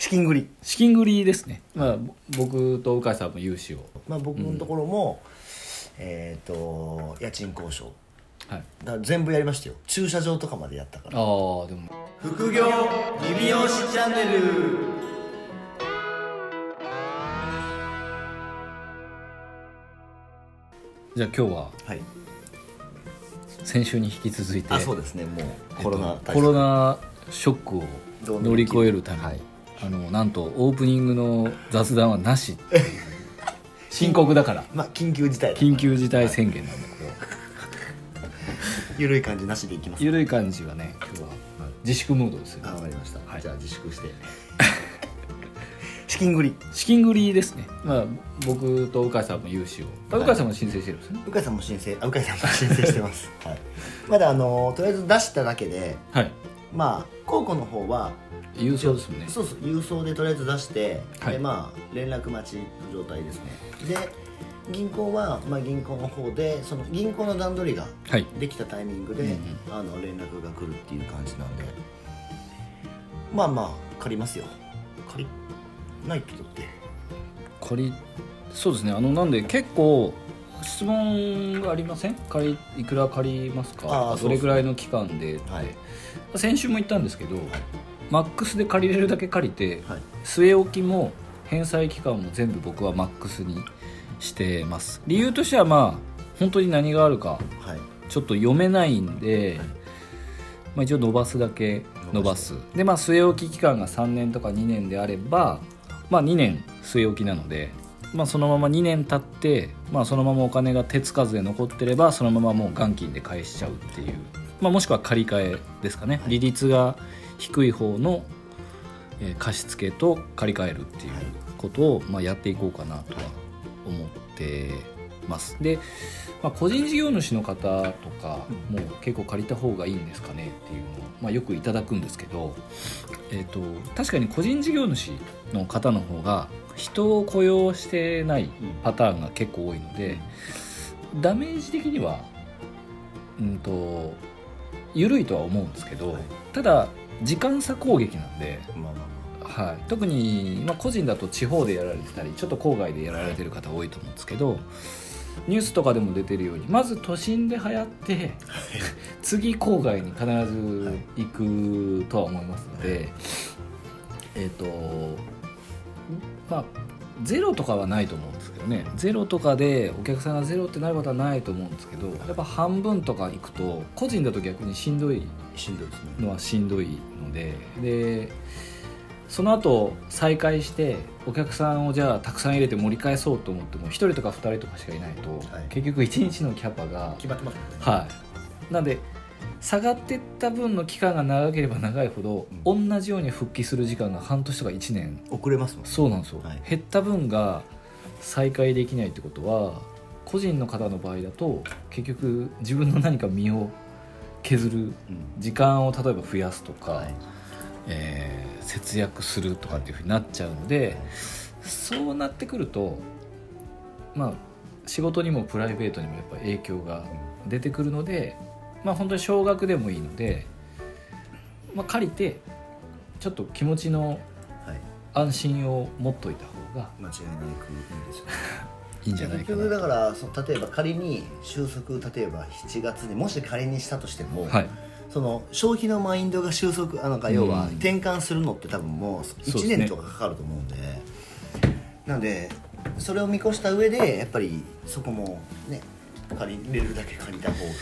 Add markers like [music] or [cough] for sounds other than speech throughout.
資金繰り。資金繰りですね、まあ、ぼ僕と鵜飼さんも融資を。まあ僕のところも、えっ、と家賃交渉。はい。だ全部やりましたよ。駐車場とかまでやったから。ああでも。副業リビオシチャンネル。じゃあ今日ははい。先週に引き続いてあそうですね。もうコロナえっとコロナショックを乗り越えるために、はいあのなんとオープニングの雑談はなし深刻だから。[laughs] まあ緊急事態だ緊急事態宣言なんだけど、緩い感じなしでいきます緩い感じはね今日は自粛ムードですよ。あわかりました、はい。じゃあ自粛して。[laughs] 資金繰り。資金繰りですね、まあ、僕と鵜飼さんも融資を。あ鵜飼さんも申請してるんですね。鵜飼さんも申請。あ鵜飼さんも申請してます、[laughs] はい、まだあのとりあえず出しただけではい。まあ高校の方は郵送ですもんね。そうそう郵送でとりあえず出して、はい。でまあ連絡待ちの状態ですね。で銀行は、まあ、銀行の方でその銀行の段取りがはい。できたタイミングで、うんうん。あの連絡が来るっていう感じなんで。まあまあ借りますよ。借りないけどって。借りそうですね。あのなんで結構質問がありません？借りいくら借りますか？どれぐらいの期間で。って、はい。先週も言ったんですけど、マックスで借りれるだけ借りてはい。据え置きも返済期間も全部僕はマックスにしてます。理由としてはまあ本当に何があるかはい。ちょっと読めないんで、はいまあ、一応伸ばすだけ伸ばす。でまあ据え置き期間が3年とか2年であればまあ2年据え置きなので、まあ、そのまま2年経って、まあ、そのままお金が手つかずで残ってればそのままもう元金で返しちゃうっていう、まあ、もしくは借り換えですかね、利率が低い方の、えー貸付と借り換えるっていうことを、まあ、やっていこうかなとは思ってます。で、まあ、個人事業主の方とかも結構借りた方がいいんですかねっていうのを、まあ、よくいただくんですけど、えー、と確かに個人事業主の方の方が人を雇用してないパターンが結構多いのでダメージ的にはうんと緩いとは思うんですけど、はい。ただ時間差攻撃なんで、まあまあ。はい、特に、まあ、個人だと地方でやられてたりちょっと郊外でやられてる方多いと思うんですけどニュースとかでも出てるようにまず都心で流行って次郊外に必ず行くとは思いますので、えっ、とまあゼロとかはないと思うんですけどね。ゼロとかでお客さんがゼロってなることはないと思うんですけどやっぱ半分とか行くと個人だと逆にしんどいしんどいですね。のはしんどいのででその後再開してお客さんをじゃあたくさん入れて盛り返そうと思っても1人とか2人とかしかいないと、はい。結局1日のキャパが決まってますね。はい。なんで下がってった分の期間が長ければ長いほど、同じように復帰する時間が半年とか1年。遅れますもんね。そうなんですよ、はい。減った分が再開できないってことは個人の方の場合だと結局自分の何か身を削るうん。時間を例えば増やすとか、はいえー節約するとかっていうふうになっちゃうので、そうなってくるとまあ仕事にもプライベートにもやっぱ影響が出てくるのでまあ本当に少額でもいいので、まあ、借りてちょっと気持ちのはい。安心を持っといた方が間違いなくいいですよ [laughs] いいんじゃない結局だからその例えば仮に収束例えば7月にもし仮にしたとしても、はいその消費のマインドが収束あなんか要はうん転換するのって多分もう1そうですね年とかかかると思うんで。なんでそれを見越した上でやっぱりそこもね借りれるだけ借りた方が。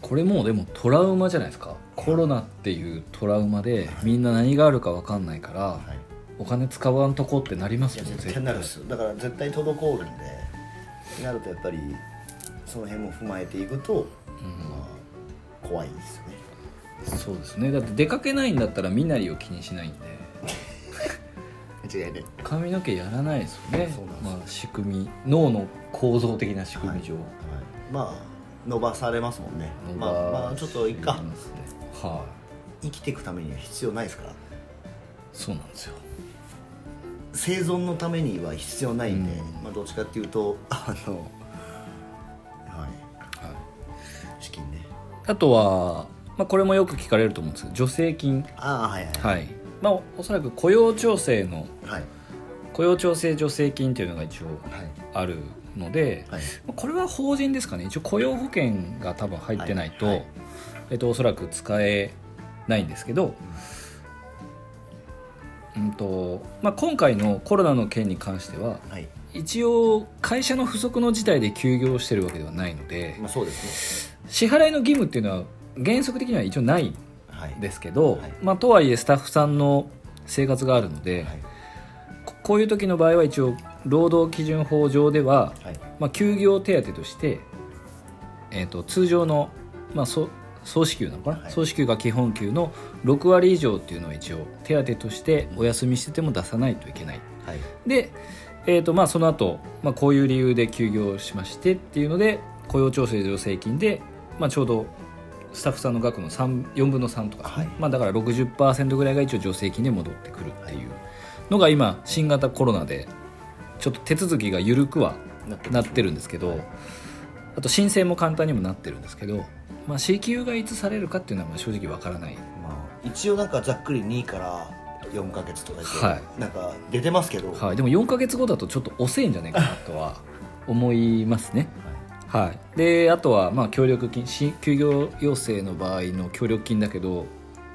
これもうでもトラウマじゃないですか。コロナっていうトラウマでみんな何があるか分かんないから、はい。お金使わんとこってなりますよね絶対なるっすよ。だから絶対滞るんでなるとやっぱりその辺も踏まえていくと、まあ、怖いですよねそうですね。だって出かけないんだったら身なりを気にしないんで。間違いない。髪の毛やらないですよね。そうなんですよ。まあ、仕組み。脳の構造的な仕組み上、はいまあ伸ばされますもんね。まあまあちょっといっか。ますねは生きていくためには必要ないですから。いそうなんですよ。生存のためには必要ないんで、うん。まあどっちかっていうとあのはい。はい。資金ね。あとは、まあ、これもよく聞かれると思うんですけど助成金。ああはいはい、はい。まあ、おそらく雇用調整のはい。雇用調整助成金っていうのが一応はい。あるので、はい。まあこれは法人ですかね。一応雇用保険が多分入ってないと、はい。はいえっと、おそらく使えないんですけど、うん。とまあ、今回のコロナの件に関してははい。一応会社の不測の事態で休業してるわけではないのでまあそうです支払いの義務っていうのは原則的には一応ないですけど、はい。まあ、とはいえスタッフさんの生活があるので、はい。ここういう時の場合は一応労働基準法上では、はい。まあ、休業手当として、えー、と通常の、まあ、総総支給なのかな、はい。総支給が基本給の6割以上っていうのを一応手当としてお休みしてても出さないといけない。はい。で、えーとまあ、その後、まあこういう理由で休業しましてっていうので雇用調整助成金で、まあ、ちょうどスタッフさんの額の3 4分の3とか。はい。まあ、だから60%ぐらいが一応助成金で戻ってくるっていうのが今新型コロナでちょっと手続きが緩くはなってるんですけど、あと申請も簡単にもなってるんですけど、まあ、支給がいつされるかっていうのはまあ正直わからない。まあ一応なんかざっくり2から4か月とかはい。なんか出てますけど、はい、でも4か月後だとちょっと遅いんじゃないかなとは思いますね。はい、であとはまあ協力金し休業要請の場合の協力金だけど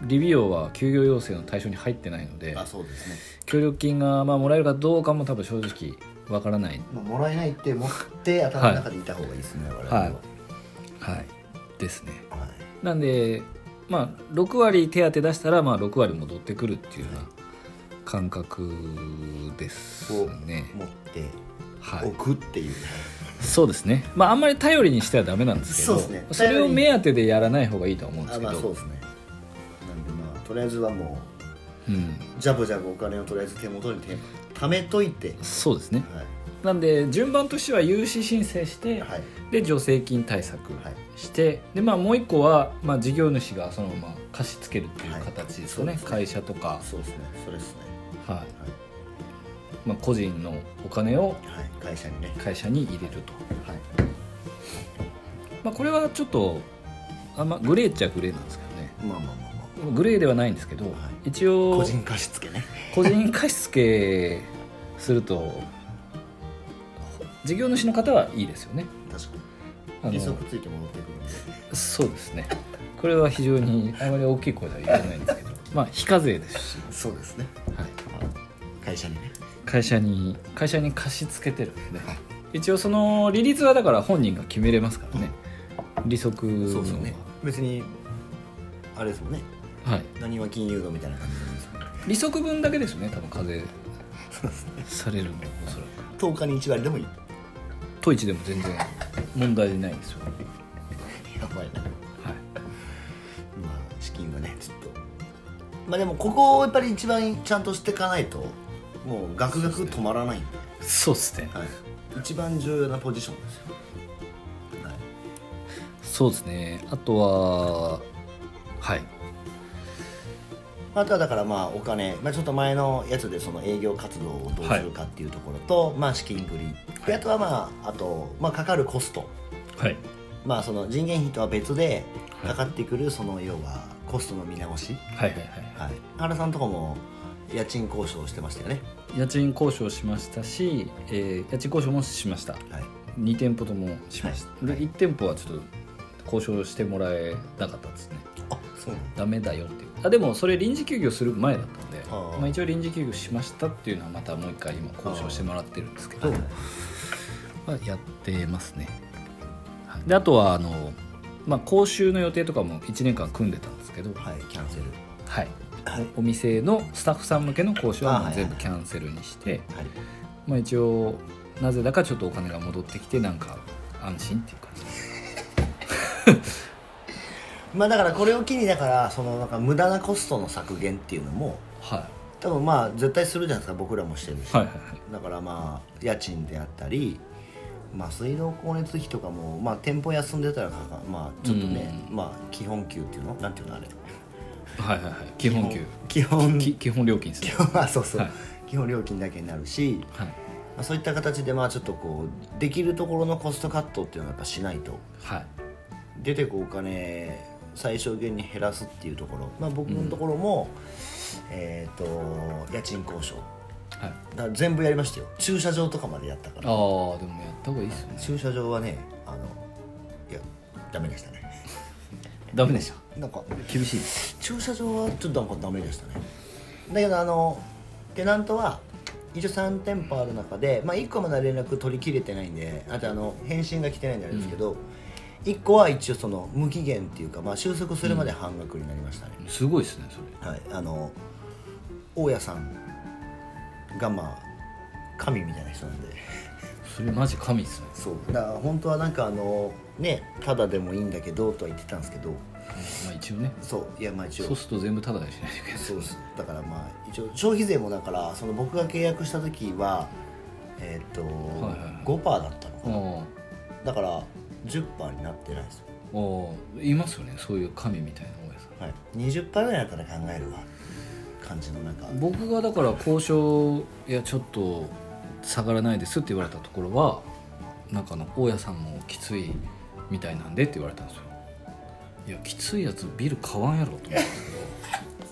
リビオは休業要請の対象に入ってないのであそうですね、協力金がまあもらえるかどうかも多分正直わからない、まあ、もらえないって持って頭の中でいた方がいいですね、我々は。はい。はい、ですね。はい。なんでまあ6割手当出したらまあ6割戻ってくるっていうような感覚ですね。持ってはい。おくっていう、そうですね、まあ、あんまり頼りにしてはダメなんですけどそうですね。それを目当てでやらない方がいいとは思うんですあけど、まあそうですね。なんでまあとりあえずはもうん、うジャブジャブお金をとりあえず手元に手貯めといて。そうですね。はい。なんで順番としては融資申請して、はい。で助成金対策はい。して、でまあ、もう一個は、まあ、事業主がそのまま貸し付けるっていう形ですよね,、会社とか、そうですね。それですね。はいまあ、個人のお金をはい会社にね。会社に入れると、はい。まあ、これはちょっとあんまグレーっちゃグレーなんですけどね。まあまあまあまグレーではないんですけど、い。一応あ個人貸付ね。個人貸付すると事業主の方はいいですよね。確かに。利息ついて戻ってくるんで。そうですね。これは非常にあまり大きい声では言えないんですけど。[laughs] まあ非課税ですし、そうですね。はい、会社にね会社に会社に貸し付けてるんで。一応その利率はだから本人が決めれますからね。利息のそうですよね別にあれですもんね。はい。何は金融度みたいな感じなんです利息分だけですよね多分課税そうですね。されるのおそらく。10日に1割でもいい。トイチでも全然問題ないですよ。やばいな。はい。まあ資金はねちょっと。まあでもここをやっぱり一番ちゃんとしていかないともうガクガク止まらない。んで、そうですね。はい、一番重要なポジションですよ、はい、そうですね。あとははい。あとはだからまあお金、まあ、ちょっと前のやつでその営業活動をどうするかっていうところと、まあ資金繰り。であとはまああと、まあ、かかるコスト。はい。まあその人件費とは別でかかってくるその要はコストの見直し、はいはいはい。はい、原さんとこも家賃交渉してましたよね。家賃交渉しましたし、えー家賃交渉もしました。はい。2店舗ともしました、はい。で1店舗はちょっと交渉してもらえなかったですね。あそうダメだよっていう。あでもそれ臨時休業する前だったんでまあ、一応臨時休業しましたっていうのはまたもう一回今交渉してもらってるんですけど、はいまあ、やってますね。はい。であとはあの、まあ、講習の予定とかも1年間組んでたんですけど、はいキャンセル。はい、はいお店のスタッフさん向けの講習は全部キャンセルにして、はい。まあ、一応なぜだかちょっとお金が戻ってきてなんか安心っていう感じ。で [laughs] すまあだからこれを機にだからそのなんか無駄なコストの削減っていうのもはい。多分まあ絶対するじゃないですか僕らもしてるし、はいはいはい。だからまあ家賃であったりまあ水道光熱費とかもまあ店舗休んでたらまあちょっとね、まあ基本給っていうの？なんていうのあれ？はいはいはい。基本給。基本。き基本料金ですね。基本 [laughs] あそうそう、はい。基本料金だけになるし、はい。まあ、そういった形でまあちょっとこうできるところのコストカットっていうのはやっぱしないと。はい。出てくお金最小限に減らすっていうところ、まあ、僕のところも、えっ、と家賃交渉。はい。だ全部やりましたよ。駐車場とかまでやったから。ああでもやった方がいいっすよね。駐車場はねあのいやダメでしたねダメでしたなんか厳しい。駐車場はちょっとなんかダメでしたね。だけどあのテナントは一応3店舗ある中で、まあ、1個まだ連絡取り切れてないんであとあの返信が来てないんであれですけど、1個は一応その無期限っていうか、まあ、収束するまで半額になりましたね、すごいですねそれ。はいあの大家さんがまあ神みたいな人なんでそれマジ神っすね。そう。だから本当はなんかあのねただでもいいんだけどとは言ってたんですけど。まあ一応ね。そう。いやまあ一応。そうすると全部タダにしないといけない。そうです。だからまあ一応消費税もだからその僕が契約した時はえっ、と、はいはい5%だったのかな。あだから10%になってないですよ、あああいますよね。そういう神みたいな大家さ。んはい、20%ぐらいだったら考えるわ。感じのなんか。僕がだから交渉いやちょっと下がらないですって言われたところはなんかあの大家さんもきついみたいなんでって言われたんですよ。いやきついやつビル買わんやろと思ったんです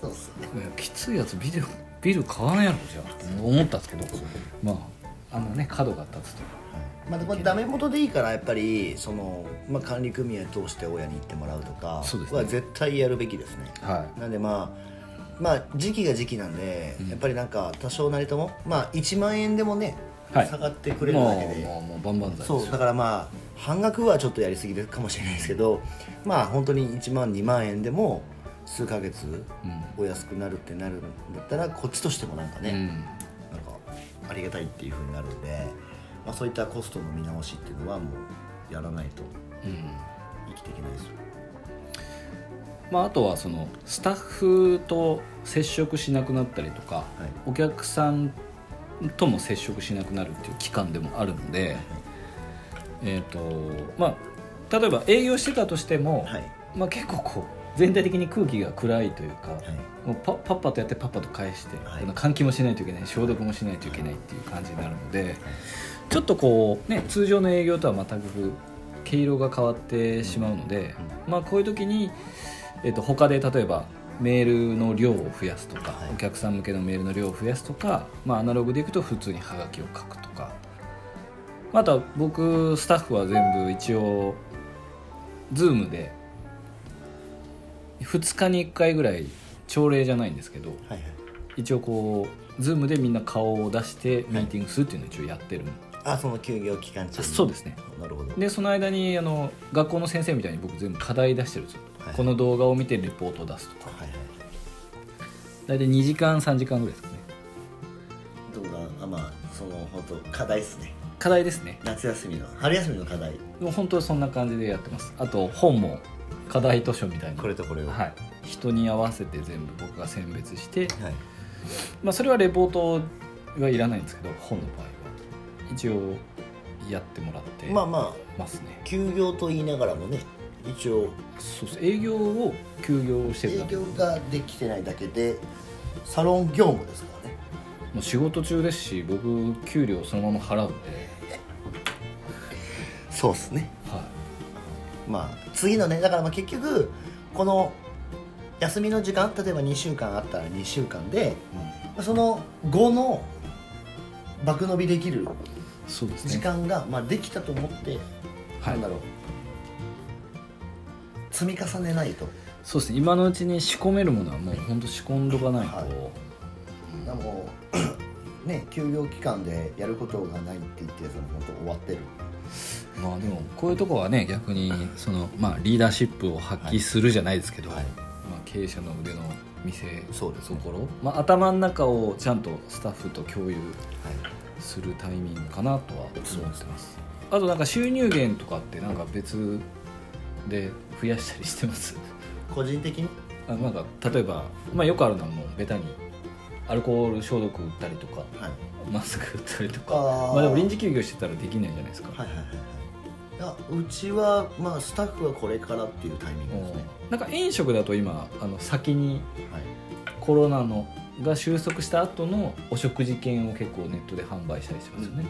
[laughs] そうっすね。けどいやきついやつビルビル買わんやろじゃあと思ったんですけどまああのね角が立つとまあ、これダメ元でいいからやっぱりその、まあ、管理組合通して親に行ってもらうとかそうですね。は絶対やるべきですね。はなんでまあまあ時期が時期なんで、うん。やっぱりなんか多少なりともまあ1万円でもね、はい。下がってくれるだけで。もうもうバンバンそうだからまあ半額はちょっとやりすぎるかもしれないですけどまあ本当に1万2万円でも数ヶ月うん。お安くなるってなるんだったらこっちとしてもなんかね、うん。なんかありがたいっていうふうになるんで、まあ、そういったコストの見直しっていうのはもうやらないとうん。生きていけないですよまあ、あとはそのスタッフと接触しなくなったりとか、お客さんとも接触しなくなるっていう期間でもあるので、えーとまあ、例えば営業してたとしても、はい。まあ、結構こう全体的に空気が暗いというか、はい。もうパパッパとやってパッパと返して、はい。換気もしないといけない消毒もしないといけないっていう感じになるので、ちょっとこうね通常の営業とは全く毛色が変わってしまうので、まあこういう時に、えっと他で例えばメールの量を増やすとか、はい。お客さん向けのメールの量を増やすとか、まあ、アナログでいくと普通にハガキを書くとか。あとは僕スタッフは全部一応 Zoom で2日に1回ぐらい朝礼じゃないんですけどはいはい。一応こう Zoom でみんな顔を出してミーティングするっていうのを一応やってる、あその休業期間中そうですね。なるほど。でその間にあの学校の先生みたいに僕全部課題出してるんですよ、はいこの動画を見てレポートを出すとか。はいはい。大体2時間3時間ぐらいですかね。どうだあまあその本当課題ですね。課題ですね。夏休みの春休みの課題。もう本当にそんな感じでやってます。あと本も課題図書みたいな。これとこれを。はい、人に合わせて全部僕が選別して、はい。まあ、それはレポートはいらないんですけど本の場合は。一応やってもらってまあまあますね、休業と言いながらもね一応そうです。営業を休業してる営だけ。業ができてないだけでサロン業務ですからね。もう仕事中ですし僕給料そのまま払うんで、そうっすね。はまあ次のねだからまあ結局この休みの時間例えば2週間あったら2週間でその後の爆伸びできるそうですね。時間が、まあ、できたと思って、はいなんだろう積み重ねないと。そうですね。今のうちに仕込めるものはもう本当仕込んどかないと、はい。だからもう [coughs] ね休業期間でやることがないって言ってやつは本当終わってる。まあでもこういうとこはね逆にその、まあ、リーダーシップを発揮するじゃないですけど、はい。まあ、経営者の腕の見せそうですね。ところ、まあ、頭の中をちゃんとスタッフと共有はいするタイミングかなとは思ってます。あとなんか収入源とかってなんか別で増やしたりしてます。個人的に？あなんか例えば、まあ、よくあるのはもうベタにアルコール消毒売ったりとかはい。マスク売ったりとか。あー。まあでも臨時休業してたらできないじゃないですか、はいはいはいはい。いやうちはまあスタッフはこれからっていうタイミングですね。なんか飲食だと今あの先にはい。コロナのが収束した後のお食事券を結構ネットで販売したりしますよね、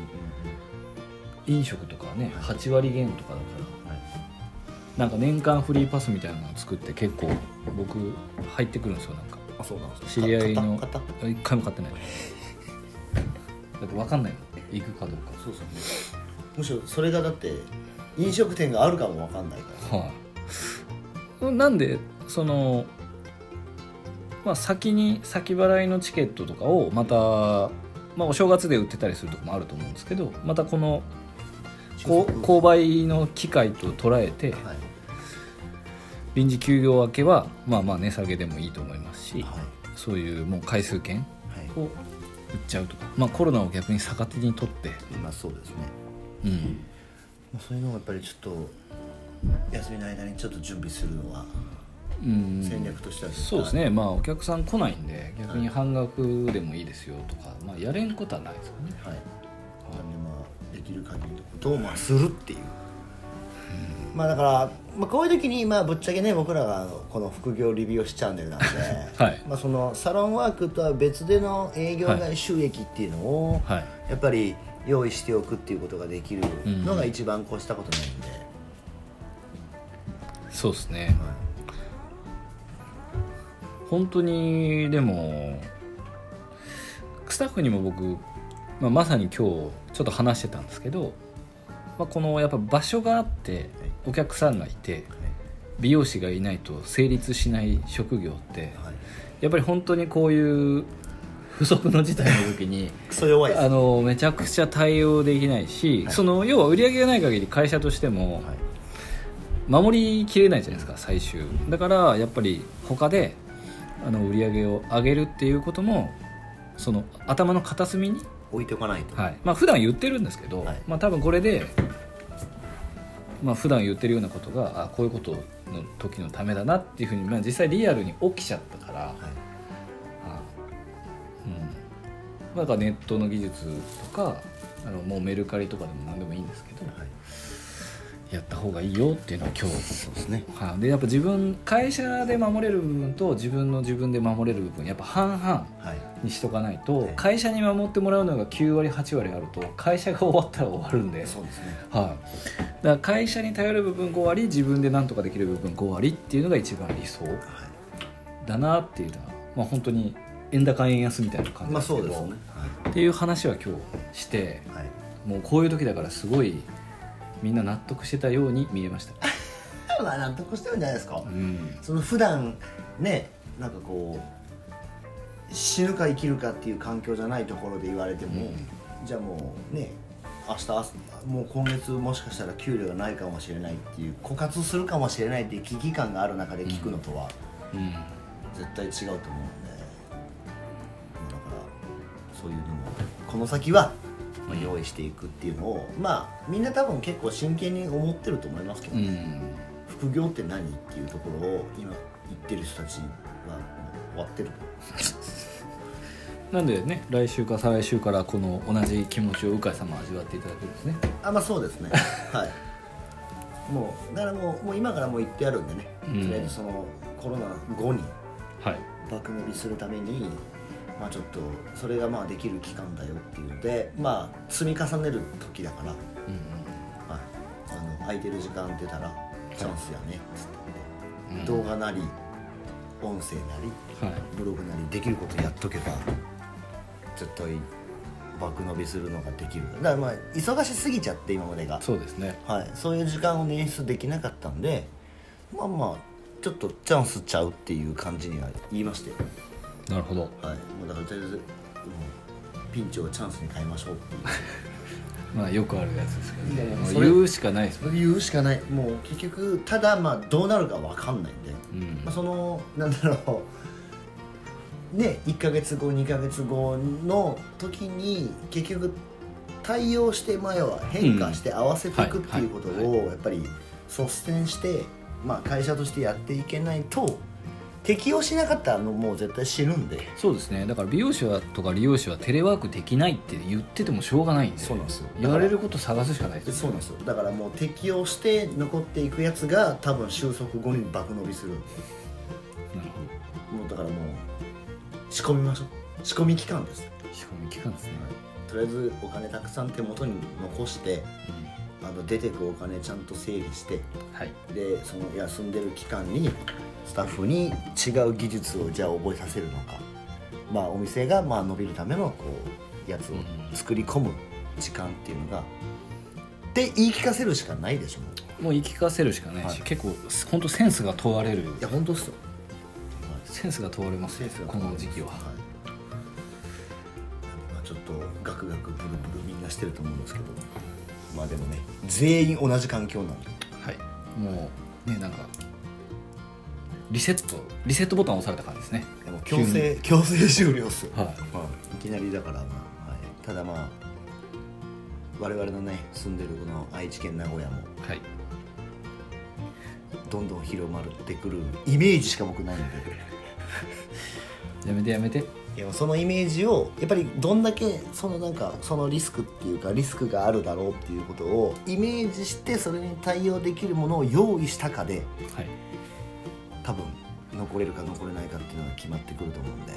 飲食とかはねはい。8割減とかだから。はいなんか年間フリーパスみたいなのを作って結構僕入ってくるんですよなんか。あそうなんですか。知り合いの一回も買ってない。だって分かんないもん行くかどうか。そうですよね。むしろそれがだって飲食店があるかもわかんないから。はい、なんでその、まあ、先に先払いのチケットとかをまた、まあ、お正月で売ってたりするとこもあると思うんですけどまたこの購買の機会と捉えてはい臨時休業明けはまあまあ値下げでもいいと思いますしはそういうもう回数券いはい。を売っちゃうとか、まあ、コロナを逆に逆手にとって、まあそうですね。うん、まあそういうのをやっぱりちょっと休みの間にちょっと準備するのはうん。戦略としてはそうですね。まあお客さん来ないんで逆に半額でもいいですよとか、まあ、やれんことはないですよね。はい、なんでまあできる限りのことをまあするっていう、まあだから、まあ、こういう時にまあぶっちゃけね僕らがこの副業リビオシチャンネルな。んで、はい。まあそのサロンワークとは別での営業外収益っていうのを、はい。やっぱり用意しておくっていうことができるのが一番越したことないんで、そうですね。本当にでもスタッフにも僕、まあ、まさに今日ちょっと話してたんですけど、まあ、このやっぱ場所があってお客さんがいて美容師がいないと成立しない職業ってはい。やっぱり本当にこういう不測の事態の時に [laughs] あのめちゃくちゃ対応できないし、その要は売り上げがない限り会社としてもはい。守りきれないじゃないですか最終。だからやっぱり他であの売り上げを上げるっていうこともその頭の片隅に、置いておかないと、はい。まあ普段言ってるんですけど、はい。まあ多分これでまあ普段言ってるようなことがあこういうことの時のためだなっていうふうに、まあ、実際リアルに起きちゃったから、はい。あうん、だからネットの技術とかあのもうメルカリとかでも何でもいいんですけど、はい。やった方がいいよっていうのを今日。そうですね。はい、でやっぱ自分会社で守れる部分と自分の自分で守れる部分やっぱ半々。はいにしとかないとはい会社に守ってもらうのが9割8割あると会社が終わったら終わるんで、はい、そうですね。だから会社に頼る部分5割自分で何とかできる部分5割っていうのが一番理想。はい。だなっていうのは、まあ、本当に円高円安みたいな感じまあですけど、そうですね。っていう話は今日してはい、はい。もうこういう時だからすごいみんな納得してたように見えました、[laughs] まあ納得してるんじゃないですか、うん、その普段ねなんかこう死ぬか生きるかっていう環境じゃないところで言われても、じゃあもうね明日朝もう今月もしかしたら給料がないかもしれないっていう枯渇するかもしれないっていう危機感がある中で聞くのとはうん。絶対違うと思うんで、だからそういうのもこの先はまあ用意していくっていうのをまあみんな多分結構真剣に思ってると思いますけど、うん。副業って何っていうところを今言ってる人たちは終わってるなんでね来週か再来週からこの同じ気持ちを鵜飼さんも味わっていただけるんですね。あまあそうですね。[laughs] はい。もうだからもうもう今からもう言ってあるんでね、うん。とりあえずそのコロナ後にはい。爆伸びするためにまあちょっとそれがまあできる期間だよっていうのでまあ積み重ねる時だから、うんはい、あの空いてる時間出たらチャンスやね。っつって、うん。動画なり音声なりはい。ブログなりできることやっとけば絶対爆伸びするのができる。だからまあ忙しすぎちゃって今までが、そうですね。はい、そういう時間を捻出できなかったんでまあまあちょっとチャンスちゃうっていう感じには言いましたよ。なるほど。はい。もうだからとりあえず、うんピンチをチャンスに変えましょうっていう。[laughs] まあよくあるやつですけどね。もうやそれ言うしかないです。もんね言うしかない。もう結局ただまあどうなるか分かんないんで、うん。まあ、そのなんだろうね1ヶ月後2ヶ月後の時に結局対応して前は変化して合わせていくっていうことをやっぱり率先して、まあ、会社としてやっていけないと適応しなかったらもう絶対死ぬんで。そうですね。だから美容師はとか理容師はテレワークできないって言っててもしょうがないんで。そうなんですよ。言われること探すしかないですそうなんですよ。だからもう適応して残っていくやつが多分収束後に爆伸びする仕込みましょう。仕込み期間です。仕込み期間ですね、とりあえずお金たくさん手元に残してあの出てくお金ちゃんと整理してはい。でその休んでる期間にスタッフに違う技術をじゃあ覚えさせるのか。まあお店がまあ伸びるためのこうやつを作り込む時間っていうのがで言い聞かせるしかないでしょ。もう言い聞かせるしかないし、はい。結構本当センスが問われる。いや本当っすよセンスが問われます。よこの時期は、い。まあちょっとガクガクブルブルみんなしてると思うんですけど。まあでもね全員同じ環境なんで。はい、もうねなんかリセットリセットボタンを押された感じですね。でも強制強制終了っすよ、はい。いきなりだからまあ、はい、ただまあ我々のね住んでるこの愛知県名古屋もはい。どんどん広まってくるイメージしか僕ないんで [laughs] やめてやめて。いやそのイメージをやっぱりどんだけそのなんかそのリスクっていうかリスクがあるだろうっていうことをイメージしてそれに対応できるものを用意したかではい。多分残れるか残れないかっていうのが決まってくると思うんで、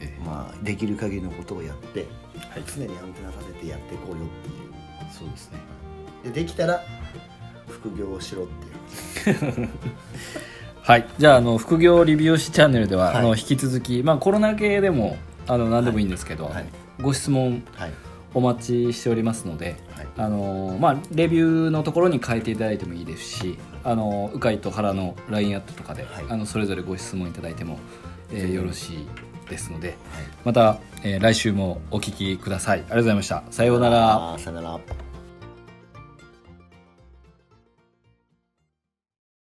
ええ。まあできる限りのことをやってはい。常にアンテナさせてやっていこうよっていう。そうですね。でできたら副業をしろっていう [laughs] はい。じゃああの副業リビューシチャンネルでは、はい。あの引き続き、まあ、コロナ系でもあの何でもいいんですけど、はい。ご質問はい。お待ちしておりますので、はい。あのまあ、レビューのところに変えていただいてもいいですしあの鵜飼と原の LINE アットとかで、はい。あのそれぞれご質問いただいても、えーよろしいですのではい。また、えー来週もお聞きください。ありがとうございました。さようなら。あーさよなら